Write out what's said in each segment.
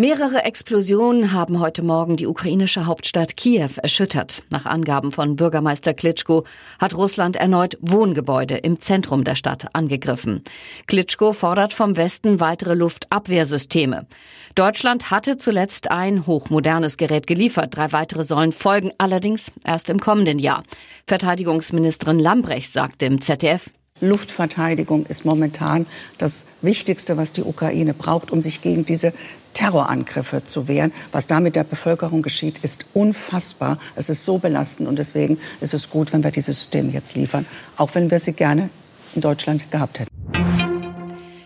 Mehrere Explosionen haben heute Morgen die ukrainische Hauptstadt Kiew erschüttert. Nach Angaben von Bürgermeister Klitschko hat Russland erneut Wohngebäude im Zentrum der Stadt angegriffen. Klitschko fordert vom Westen weitere Luftabwehrsysteme. Deutschland hatte zuletzt ein hochmodernes Gerät geliefert. Drei weitere sollen folgen, allerdings erst im kommenden Jahr. Verteidigungsministerin Lambrecht sagte im ZDF, Luftverteidigung ist momentan das Wichtigste, was die Ukraine braucht, um sich gegen diese Terrorangriffe zu wehren. Was da mit der Bevölkerung geschieht, ist unfassbar. Es ist so belastend und deswegen ist es gut, wenn wir diese Systeme jetzt liefern, auch wenn wir sie gerne in Deutschland gehabt hätten.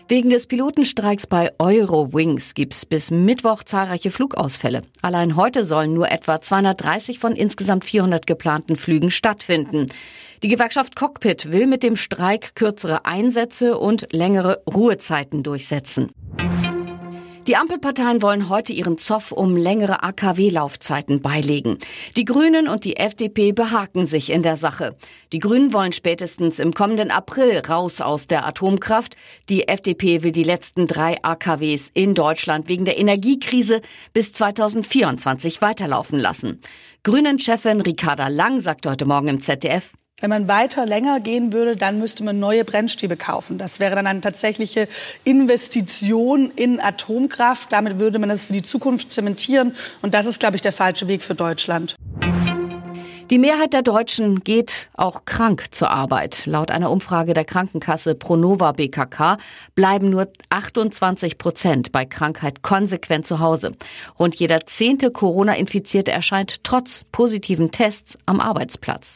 Wegen des Pilotenstreiks bei Eurowings gibt es bis Mittwoch zahlreiche Flugausfälle. Allein heute sollen nur etwa 230 von insgesamt 400 geplanten Flügen stattfinden. Die Gewerkschaft Cockpit will mit dem Streik kürzere Einsätze und längere Ruhezeiten durchsetzen. Die Ampelparteien wollen heute ihren Zoff um längere AKW-Laufzeiten beilegen. Die Grünen und die FDP behaken sich in der Sache. Die Grünen wollen spätestens im kommenden April raus aus der Atomkraft. Die FDP will die letzten drei AKWs in Deutschland wegen der Energiekrise bis 2024 weiterlaufen lassen. Grünen-Chefin Ricarda Lang sagte heute Morgen im ZDF, wenn man weiter länger gehen würde, dann müsste man neue Brennstäbe kaufen. Das wäre dann eine tatsächliche Investition in Atomkraft. Damit würde man es für die Zukunft zementieren. Und das ist, glaube ich, der falsche Weg für Deutschland. Die Mehrheit der Deutschen geht auch krank zur Arbeit. Laut einer Umfrage der Krankenkasse Pronova BKK bleiben nur 28 Prozent bei Krankheit konsequent zu Hause. Rund jeder zehnte Corona-Infizierte erscheint trotz positiven Tests am Arbeitsplatz.